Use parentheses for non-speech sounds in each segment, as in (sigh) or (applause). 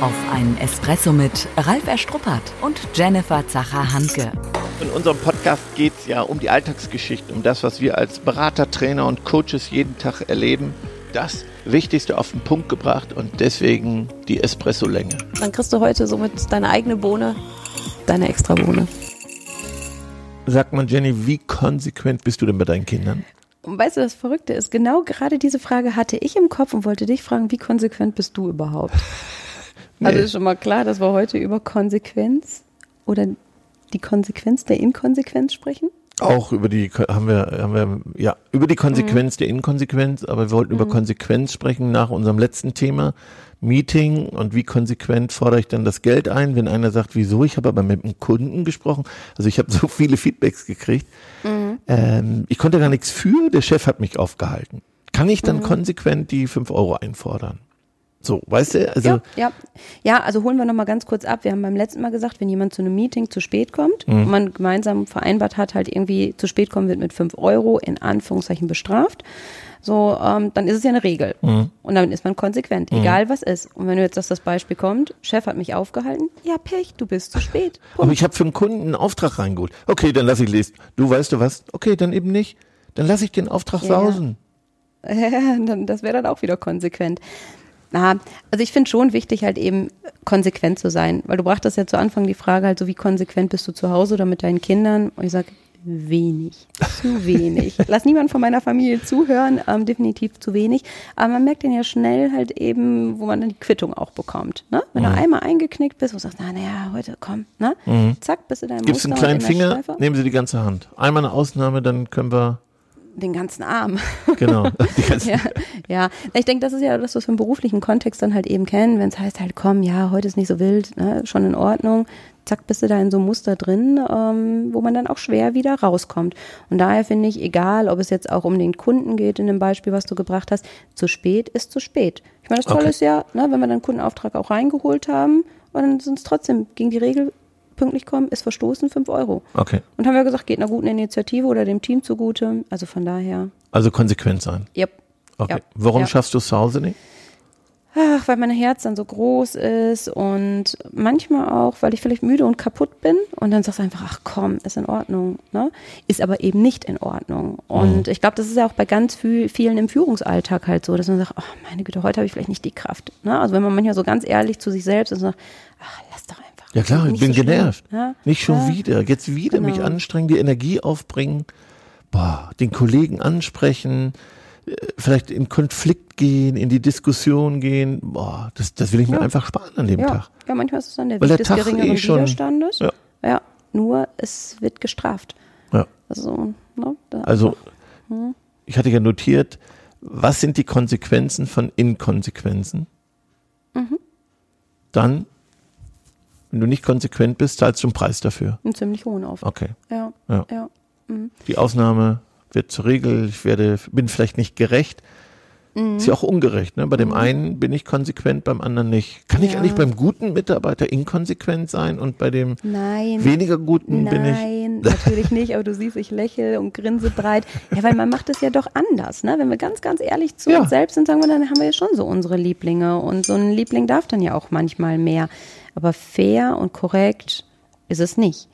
auf einen Espresso mit Ralf Erstruppert und Jennifer Zacher-Hanke. In unserem Podcast geht es ja um die Alltagsgeschichte, um das, was wir als Berater, Trainer und Coaches jeden Tag erleben. Das Wichtigste auf den Punkt gebracht und deswegen die Espresso-Länge. Dann kriegst du heute somit deine eigene Bohne, deine extra Bohne. Sag mal, Jenny, wie konsequent bist du denn bei deinen Kindern? Und weißt du, das Verrückte ist, genau gerade diese Frage hatte ich im Kopf und wollte dich fragen, wie konsequent bist du überhaupt? (laughs) nee. Also ist schon mal klar, dass wir heute über Konsequenz oder die Konsequenz der Inkonsequenz sprechen? Auch über die haben wir haben wir ja über die Konsequenz mhm. der Inkonsequenz, aber wir wollten mhm. über Konsequenz sprechen nach unserem letzten Thema Meeting und wie konsequent fordere ich dann das Geld ein, wenn einer sagt, wieso? Ich habe aber mit einem Kunden gesprochen. Also ich habe so viele Feedbacks gekriegt. Mhm. Ähm, ich konnte gar nichts für, der Chef hat mich aufgehalten. Kann ich dann mhm. konsequent die fünf Euro einfordern? So, weißt du? Also ja, ja. ja, also holen wir nochmal ganz kurz ab. Wir haben beim letzten Mal gesagt, wenn jemand zu einem Meeting zu spät kommt mhm. und man gemeinsam vereinbart hat, halt irgendwie zu spät kommen wird mit fünf Euro in Anführungszeichen bestraft. So, ähm, dann ist es ja eine Regel. Mhm. Und damit ist man konsequent, mhm. egal was ist. Und wenn du jetzt das, das Beispiel kommt, Chef hat mich aufgehalten, ja Pech, du bist zu spät. Punkt. (laughs) Aber ich habe für einen Kunden einen Auftrag reingeholt. Okay, dann lass ich lesen. Du weißt du was? Okay, dann eben nicht. Dann lass ich den Auftrag ja. sausen. (laughs) Das wäre dann auch wieder konsequent. Na, also ich finde schon wichtig, halt eben konsequent zu sein, weil du brachtest ja zu Anfang die Frage halt so, wie konsequent bist du zu Hause oder mit deinen Kindern? Und ich sage, wenig, zu (laughs) wenig. Lass niemand von meiner Familie zuhören, ähm, definitiv zu wenig. Aber man merkt dann ja schnell halt eben, wo man dann die Quittung auch bekommt. Ne? Wenn mhm. du einmal eingeknickt bist und sagst, na naja, heute komm, ne? Mhm. zack, bist du deinem Gibst einen kleinen Finger, nehmen Sie die ganze Hand. Einmal eine Ausnahme, dann können wir den ganzen Arm. (laughs) Genau. ja, ja, ich denke, das ist ja das, was wir im beruflichen Kontext dann halt eben kennen, wenn es heißt halt, komm, ja, heute ist nicht so wild, ne, schon in Ordnung. Zack, bist du da in so einem Muster drin, ähm, wo man dann auch schwer wieder rauskommt. Und daher finde ich, egal, ob es jetzt auch um den Kunden geht, in dem Beispiel, was du gebracht hast, zu spät ist zu spät. Ich meine, das Tolle okay. ist ja, ne, wenn wir dann Kundenauftrag auch reingeholt haben, und dann sind es trotzdem gegen die Regel pünktlich kommen, ist verstoßen, 5 Euro. Okay. Und haben wir gesagt, geht einer guten Initiative oder dem Team zugute. Also von daher. Also konsequent sein. Yep. Okay. Yep. Warum yep. schaffst du es zu Hause nicht? Ach, weil mein Herz dann so groß ist und manchmal auch, weil ich vielleicht müde und kaputt bin und dann sagst du einfach, ach komm, ist in Ordnung, ne? Ist aber eben nicht in Ordnung. Und mhm. ich glaube, das ist ja auch bei ganz vielen im Führungsalltag halt so, dass man sagt, oh meine Güte, heute habe ich vielleicht nicht die Kraft. Ne? Also wenn man manchmal so ganz ehrlich zu sich selbst ist und sagt, ach, lass doch einfach ja klar, ich bin so genervt. Ja? Nicht schon ja. wieder. Jetzt wieder genau. mich anstrengen, die Energie aufbringen, boah, den Kollegen ansprechen, äh, vielleicht in Konflikt gehen, in die Diskussion gehen. Boah, das, das will ich mir einfach sparen an dem. Tag. Ja, manchmal ist es dann der Weg des geringeren eh schon, Widerstandes. Ja. ja, nur es wird gestraft. Ja. Also, ne, also hm. ich hatte ja notiert, was sind die Konsequenzen von Inkonsequenzen? Mhm. Dann wenn du nicht konsequent bist, zahlst du einen Preis dafür. Einen ziemlich hohen Aufwand. Okay. Ja. ja. ja. Mhm. Die Ausnahme wird zur Regel. Ich werde, bin vielleicht nicht gerecht. Mhm. Ist ja auch ungerecht. Ne? Bei dem mhm. einen bin ich konsequent, beim anderen nicht. Kann ich eigentlich beim guten Mitarbeiter inkonsequent sein und bei dem Nein. weniger guten Nein, bin ich? Nein, natürlich nicht. Aber du siehst, ich lächle und grinse breit. Ja, weil man macht es ja doch anders. Ne? Wenn wir ganz, ganz ehrlich zu ja. uns selbst sind, sagen wir, dann haben wir ja schon so unsere Lieblinge. Und so ein Liebling darf dann ja auch manchmal mehr. Aber fair und korrekt ist es nicht.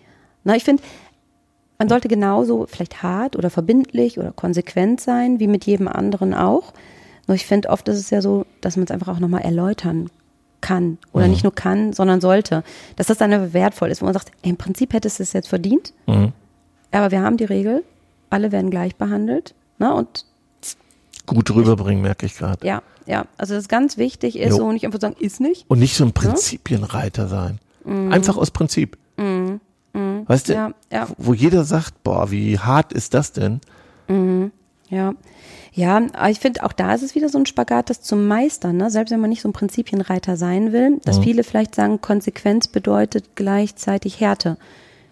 Na, ich finde, man sollte genauso vielleicht hart oder verbindlich oder konsequent sein, wie mit jedem anderen auch. Nur ich finde, oft ist es ja so, dass man es einfach auch nochmal erläutern kann. Oder mhm. nicht nur kann, sondern sollte. Dass das dann wertvoll ist, wo man sagt, ey, im Prinzip hättest du es jetzt verdient. Mhm. Aber wir haben die Regel, alle werden gleich behandelt. Ne? Und gut rüberbringen, merke ich gerade. Ja, ja. Also das ganz wichtig ist jo. so nicht einfach sagen, ist nicht. Und nicht so ein Prinzipienreiter sein. Mhm. Einfach aus Prinzip. Mhm. Mhm. Weißt du, ja, ja. wo jeder sagt, boah, wie hart ist das denn? Ja. Ja, aber ich finde, auch da ist es wieder so ein Spagat, das zu meistern, ne? selbst wenn man nicht so ein Prinzipienreiter sein will, dass mhm. viele vielleicht sagen, Konsequenz bedeutet gleichzeitig Härte.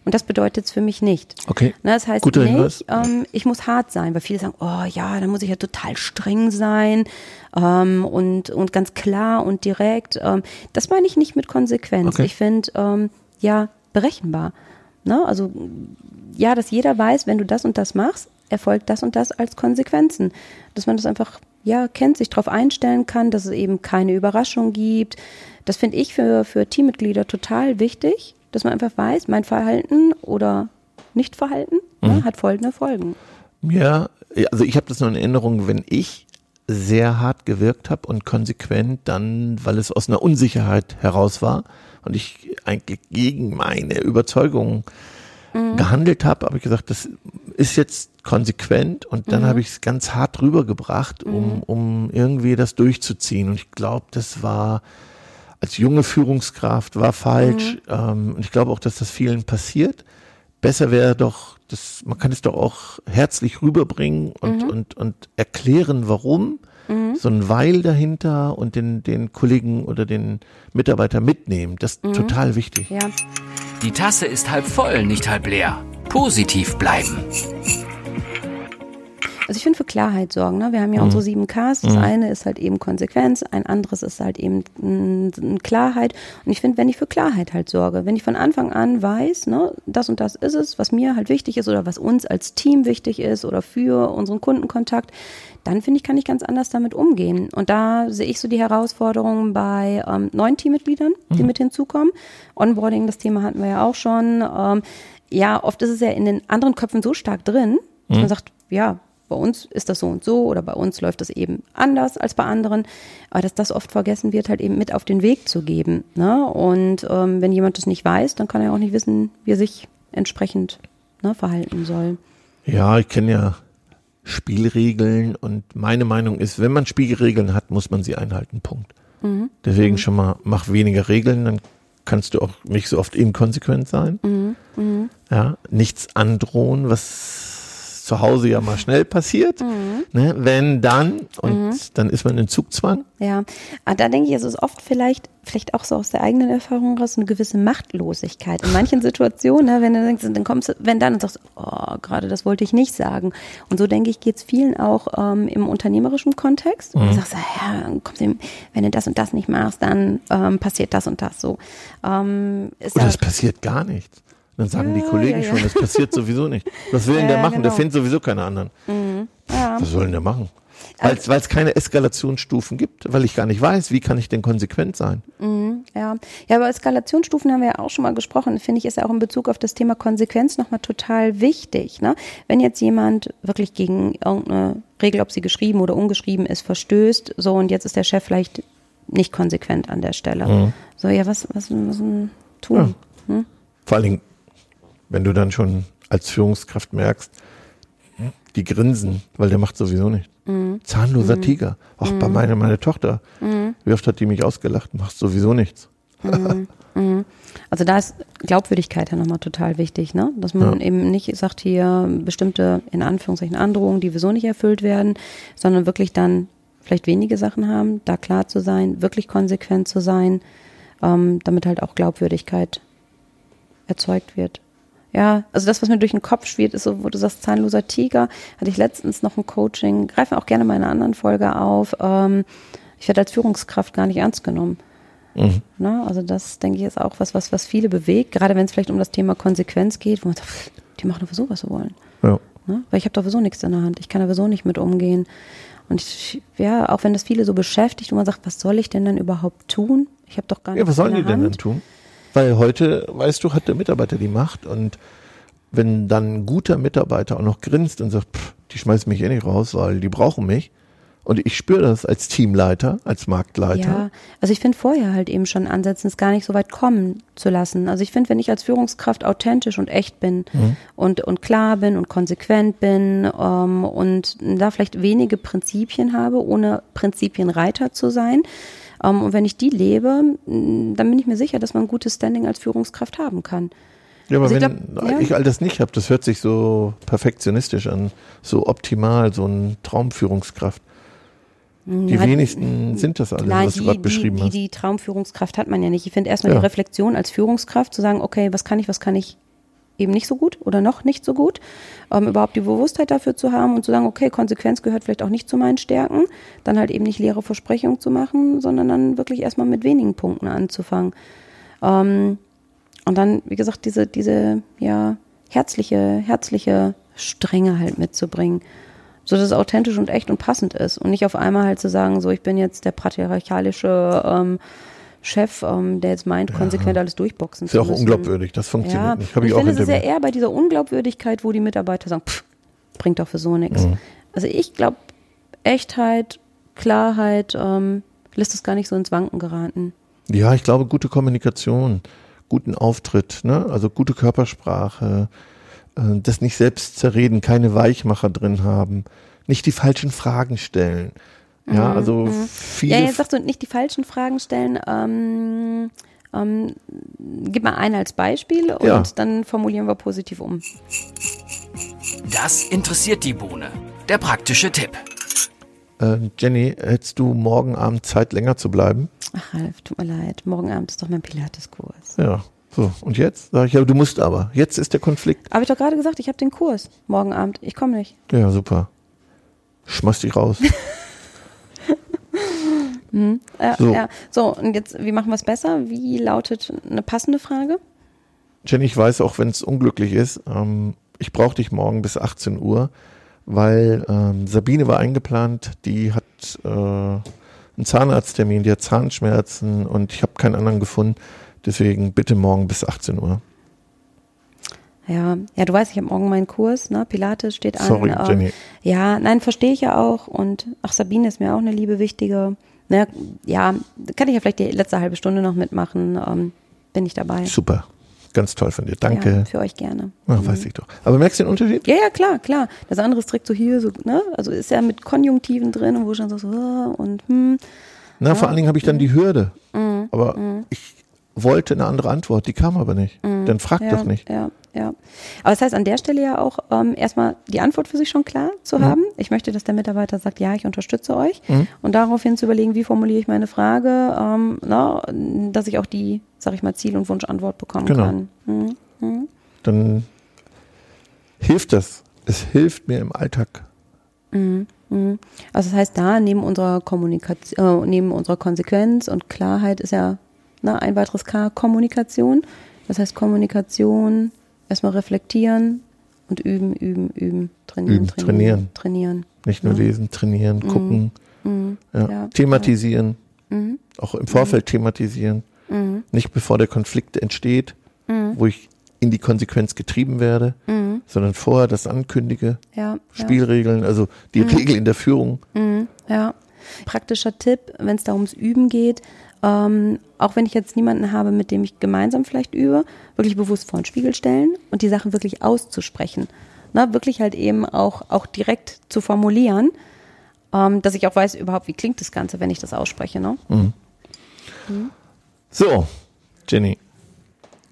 Und das bedeutet es für mich nicht. Okay. Na, das heißt Guter nicht, ähm, ich muss hart sein, weil viele sagen, oh ja, dann muss ich ja total streng sein ähm, und, und ganz klar und direkt. Ähm, das meine ich nicht mit Konsequenz. Okay. Ich finde, ähm, ja, berechenbar. Ne? Also ja, dass jeder weiß, wenn du das und das machst, erfolgt das und das als Konsequenzen. Dass man das einfach ja, kennt, sich darauf einstellen kann, dass es eben keine Überraschung gibt. Das finde ich für, für Teammitglieder total wichtig, dass man einfach weiß, mein Verhalten oder Nichtverhalten ne, mhm. ne, hat folgende Folgen. Ja, also ich habe das noch in Erinnerung, wenn ich sehr hart gewirkt habe und konsequent dann, weil es aus einer Unsicherheit heraus war und ich eigentlich gegen meine Überzeugung mhm. gehandelt habe, habe ich gesagt, das ist jetzt konsequent und dann mhm. habe ich es ganz hart rübergebracht, um, mhm. um irgendwie das durchzuziehen. Und ich glaube, das war als junge Führungskraft war falsch. Mhm. Ähm, und ich glaube auch, dass das vielen passiert. Besser wäre doch, das, man kann es doch auch herzlich rüberbringen und, mhm. und, und erklären, warum. Mhm. So ein Weil dahinter und den, den Kollegen oder den Mitarbeiter mitnehmen. Das ist mhm. total wichtig. Ja. Die Tasse ist halb voll, nicht halb leer. Positiv bleiben. Also ich finde für Klarheit sorgen. Ne? Wir haben ja mhm. unsere sieben Ks. Das mhm. eine ist halt eben Konsequenz, ein anderes ist halt eben Klarheit. Und ich finde, wenn ich für Klarheit halt sorge, wenn ich von Anfang an weiß, ne, das und das ist es, was mir halt wichtig ist oder was uns als Team wichtig ist oder für unseren Kundenkontakt, dann finde ich, kann ich ganz anders damit umgehen. Und da sehe ich so die Herausforderungen bei ähm, neuen Teammitgliedern, die mhm. mit hinzukommen. Onboarding, das Thema hatten wir ja auch schon. Ähm, ja, oft ist es ja in den anderen Köpfen so stark drin, dass man mhm. sagt, ja, bei uns ist das so und so oder bei uns läuft das eben anders als bei anderen, aber dass das oft vergessen wird, halt eben mit auf den Weg zu geben. Ne? Und ähm, wenn jemand das nicht weiß, dann kann er auch nicht wissen, wie er sich entsprechend ne, verhalten soll. Ja, ich kenne ja Spielregeln und meine Meinung ist, wenn man Spielregeln hat, muss man sie einhalten. Punkt. Mhm. Deswegen mhm. schon mal mach weniger Regeln, dann kannst du auch nicht so oft inkonsequent sein. Mhm. mhm. Ja, nichts androhen, was zu Hause ja mal schnell passiert. Mhm. Ne? Wenn dann, und mhm. dann ist man in Zugzwang. Ja, aber ah, da denke ich, es ist oft vielleicht, vielleicht auch so aus der eigenen Erfahrung raus, eine gewisse Machtlosigkeit. In manchen Situationen, ne, wenn du denkst, dann kommst du, wenn dann und sagst, oh, gerade das wollte ich nicht sagen. Und so denke ich, geht es vielen auch ähm, im unternehmerischen Kontext. Mhm. Du sagst, ja, kommst du, wenn du das und das nicht machst, dann ähm, passiert das und das so. Ähm, Oder es passiert gar nichts. Dann sagen ja, die Kollegen ja, schon, das passiert sowieso nicht. Was will denn der machen? Genau. Der findet sowieso keine anderen. Mhm. Was soll denn der machen? Weil es keine Eskalationsstufen gibt, weil ich gar nicht weiß, wie kann ich denn konsequent sein. Mhm, ja. ja, aber Eskalationsstufen haben wir ja auch schon mal gesprochen. Finde ich, ist ja auch in Bezug auf das Thema Konsequenz nochmal total wichtig. Ne? Wenn jetzt jemand wirklich gegen irgendeine Regel, ob sie geschrieben oder ungeschrieben ist, verstößt, so und jetzt ist der Chef vielleicht nicht konsequent an der Stelle. Mhm. So, ja, was, was, was, was tun? Ja. Hm? Vor allen Dingen, wenn du dann schon als Führungskraft merkst, die grinsen, weil der macht sowieso nicht. Mhm. Zahnloser mhm. Tiger. Auch mhm. bei meiner meine Tochter. Mhm. Wie oft hat die mich ausgelacht? Macht sowieso nichts. Mhm. (laughs) Mhm. Also da ist Glaubwürdigkeit ja nochmal total wichtig, ne? Dass man ja. eben nicht sagt hier bestimmte, in Anführungszeichen, Androhungen, die wieso nicht erfüllt werden, sondern wirklich dann vielleicht wenige Sachen haben, da klar zu sein, wirklich konsequent zu sein, ähm, damit halt auch Glaubwürdigkeit erzeugt wird. Ja, also das, was mir durch den Kopf schwirrt, ist so, wo du sagst, zahnloser Tiger, hatte ich letztens noch ein Coaching, greifen auch gerne mal in einer anderen Folge auf. Ähm, ich werde als Führungskraft gar nicht ernst genommen. Mhm. Na, also das, denke ich, ist auch was, was, was viele bewegt, gerade wenn es vielleicht um das Thema Konsequenz geht, wo man sagt, die machen sowieso, was sie wollen. Ja. Na, weil ich habe da sowieso nichts in der Hand. Ich kann da sowieso nicht mit umgehen. Und ich, ja, auch wenn das viele so beschäftigt und man sagt, was soll ich denn dann überhaupt tun? Ich habe doch gar nichts Ja, was sollen die denn dann tun? Weil heute, weißt du, hat der Mitarbeiter die Macht und wenn dann ein guter Mitarbeiter auch noch grinst und sagt, pff, die schmeißen mich eh nicht raus, weil die brauchen mich. Und ich spüre das als Teamleiter, als Marktleiter. Ja, also ich finde vorher halt eben schon ansetzen, es gar nicht so weit kommen zu lassen. Also ich finde, wenn ich als Führungskraft authentisch und echt bin mhm. und, und klar bin und konsequent bin ähm, und da vielleicht wenige Prinzipien habe, ohne Prinzipienreiter zu sein, und wenn ich die lebe, dann bin ich mir sicher, dass man ein gutes Standing als Führungskraft haben kann. Ja, aber also wenn ich, glaub, ja. ich all das nicht habe, das hört sich so perfektionistisch an, so optimal, so eine Traumführungskraft. Hm, die ja, wenigsten sind das alles, nein, was du gerade beschrieben die, hast. Die Traumführungskraft hat man ja nicht. Ich finde erstmal ja. die Reflexion als Führungskraft zu sagen, okay, was kann ich, was kann ich eben nicht so gut oder noch nicht so gut, ähm, überhaupt die Bewusstheit dafür zu haben und zu sagen, okay, Konsequenz gehört vielleicht auch nicht zu meinen Stärken, dann halt eben nicht leere Versprechungen zu machen, sondern dann wirklich erstmal mit wenigen Punkten anzufangen. Ähm, und dann, wie gesagt, diese, diese, ja, herzliche, herzliche Strenge halt mitzubringen. so dass es authentisch und echt und passend ist und nicht auf einmal halt zu sagen, so ich bin jetzt der patriarchalische ähm, Chef, ähm, der jetzt meint, konsequent alles durchboxen Ist ja zu auch müssen. unglaubwürdig, das funktioniert Ja, nicht. Hab ich, ich auch finde, es ist ja eher bei dieser Unglaubwürdigkeit, wo die Mitarbeiter sagen, pff, bringt doch für so nichts. Mhm. Also ich glaube, Echtheit, Klarheit ähm, lässt es gar nicht so ins Wanken geraten. Ja, ich glaube, gute Kommunikation, guten Auftritt, ne? also gute Körpersprache, äh, das nicht selbst zerreden, keine Weichmacher drin haben, nicht die falschen Fragen stellen. Ja, also viele. Mhm, Ja, jetzt sagst du nicht die falschen Fragen stellen. Ähm, ähm, gib mal einen als Beispiel und Ja. dann formulieren wir positiv um. Das interessiert die Bohne. Der praktische Tipp. äh, Jenny, hättest du morgen Abend Zeit, länger zu bleiben? Ach, Ralf, tut mir leid. Morgen Abend ist doch mein Pilates-Kurs. Ja. So, und jetzt? Sag ich, ja, du musst aber. Jetzt ist der Konflikt. Habe ich doch gerade gesagt, ich habe den Kurs morgen Abend. Ich komme nicht. Ja, super. Schmeiß dich raus. (laughs) Ja, So. ja. so, und jetzt, wie machen wir es besser? Wie lautet eine passende Frage? Jenny, ich weiß, auch wenn es unglücklich ist, ähm, ich brauche dich morgen bis 18 Uhr, weil ähm, Sabine war eingeplant, die hat äh, einen Zahnarzttermin, die hat Zahnschmerzen und ich habe keinen anderen gefunden. Deswegen bitte morgen bis 18 Uhr. Ja, ja, du weißt, ich habe morgen meinen Kurs, ne? Pilates steht an. Sorry, ähm, Jenny. Ja, nein, verstehe ich ja auch. Und ach, Sabine ist mir auch eine liebe, wichtige. Ne, ja, kann ich ja vielleicht die letzte halbe Stunde noch mitmachen. Ähm, bin ich dabei. Super. Ganz toll von dir. Danke. Ja, für euch gerne. Ach, weiß ich doch. Aber merkst du den Unterschied? Ja, ja, klar, klar. Das andere ist direkt so hier, so, ne? Also ist ja mit Konjunktiven drin, wo ich dann so, so und hm. Na, vor allen Dingen habe ich dann die Hürde. Mhm. Aber ich wollte eine andere Antwort, die kam aber nicht. Dann frag Mhm. ja, doch nicht. Ja, ja. Aber das heißt an der Stelle ja auch ähm, erstmal die Antwort für sich schon klar zu Mhm. haben. Ich möchte, dass der Mitarbeiter sagt, ja, ich unterstütze euch. Und daraufhin zu überlegen, wie formuliere ich meine Frage, ähm, na, dass ich auch die, sag ich mal, Ziel- und Wunschantwort bekommen Genau. kann. Mhm. Dann hilft das. Es hilft mir im Alltag. Also das heißt, da neben unserer Kommunikation, äh, neben unserer Konsequenz und Klarheit ist ja ne, ein weiteres K, Kommunikation. Das heißt Kommunikation, erstmal reflektieren und üben, üben, üben, trainieren, Üben, trainieren, trainieren. trainieren. Nicht nur lesen, trainieren, gucken, ja, Mhm. Ja, Mhm. thematisieren, auch im Vorfeld thematisieren, nicht bevor der Konflikt entsteht, Mhm. wo ich in die Konsequenz getrieben werde, sondern vorher das ankündige, Ja, Spielregeln, also die Regel in der Führung. Ja. Praktischer Tipp, wenn es da ums Üben geht, ähm, auch wenn ich jetzt niemanden habe, mit dem ich gemeinsam vielleicht übe, wirklich bewusst vor den Spiegel stellen und die Sachen wirklich auszusprechen. Na, wirklich halt eben auch, auch direkt zu formulieren, ähm, dass ich auch weiß überhaupt, wie klingt das Ganze, wenn ich das ausspreche. Ne? So, Jenny,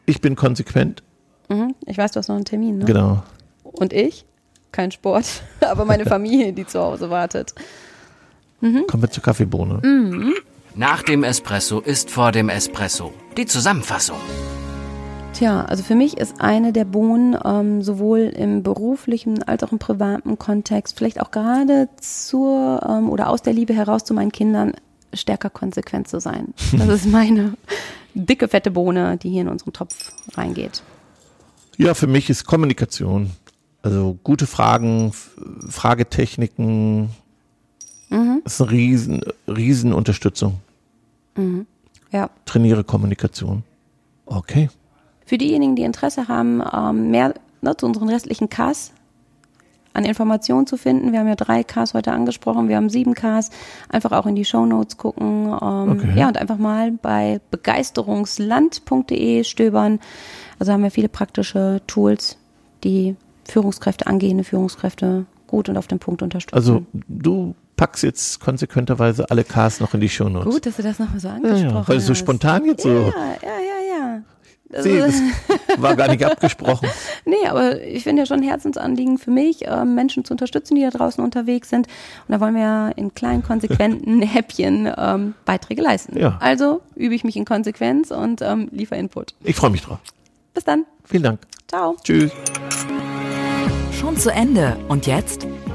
ich bin konsequent, Mhm. Ich weiß, du hast noch einen Termin. Ne? genau. Und ich? Kein Sport, (laughs) aber meine (laughs) Familie, die zu Hause wartet. Kommen wir zur Kaffeebohne. Mhm. Nach dem Espresso ist vor dem Espresso. Die Zusammenfassung. Tja, also für mich ist eine der Bohnen ähm, sowohl im beruflichen als auch im privaten Kontext, vielleicht auch gerade zur ähm, oder aus der Liebe heraus zu meinen Kindern, stärker konsequent zu sein. (laughs) Das ist meine dicke, fette Bohne, die hier in unseren Topf reingeht. Ja, für mich ist Kommunikation. Also gute Fragen, Fragetechniken, Mhm. ist eine riesen, riesen Unterstützung. Ja. Trainiere Kommunikation. Okay. Für diejenigen, die Interesse haben, ähm, mehr ne, zu unseren restlichen Ks an Informationen zu finden. Wir haben ja drei Ks heute angesprochen, wir haben sieben Ks. Einfach auch in die Shownotes gucken. Ähm, Okay. Ja, und einfach mal bei begeisterungsland.de stöbern. Also haben wir viele praktische Tools, die Führungskräfte, angehende Führungskräfte gut und auf den Punkt unterstützen. Also du packst jetzt konsequenterweise alle Ks noch in die Shownotes. gut, dass du das nochmal so angesprochen ja, weil es so hast. spontan jetzt so. Ja, ja, ja, ja. Also, See, das war gar nicht abgesprochen. (laughs) Nee, aber ich finde ja schon ein Herzensanliegen für mich, ähm, Menschen zu unterstützen, die da draußen unterwegs sind. Und da wollen wir ja in kleinen, konsequenten (laughs) Häppchen ähm, Beiträge leisten. Ja. Also übe ich mich in Konsequenz und ähm, liefere Input. Ich freue mich drauf. Bis dann. Vielen Dank. Ciao. Tschüss. Schon zu Ende. Und jetzt?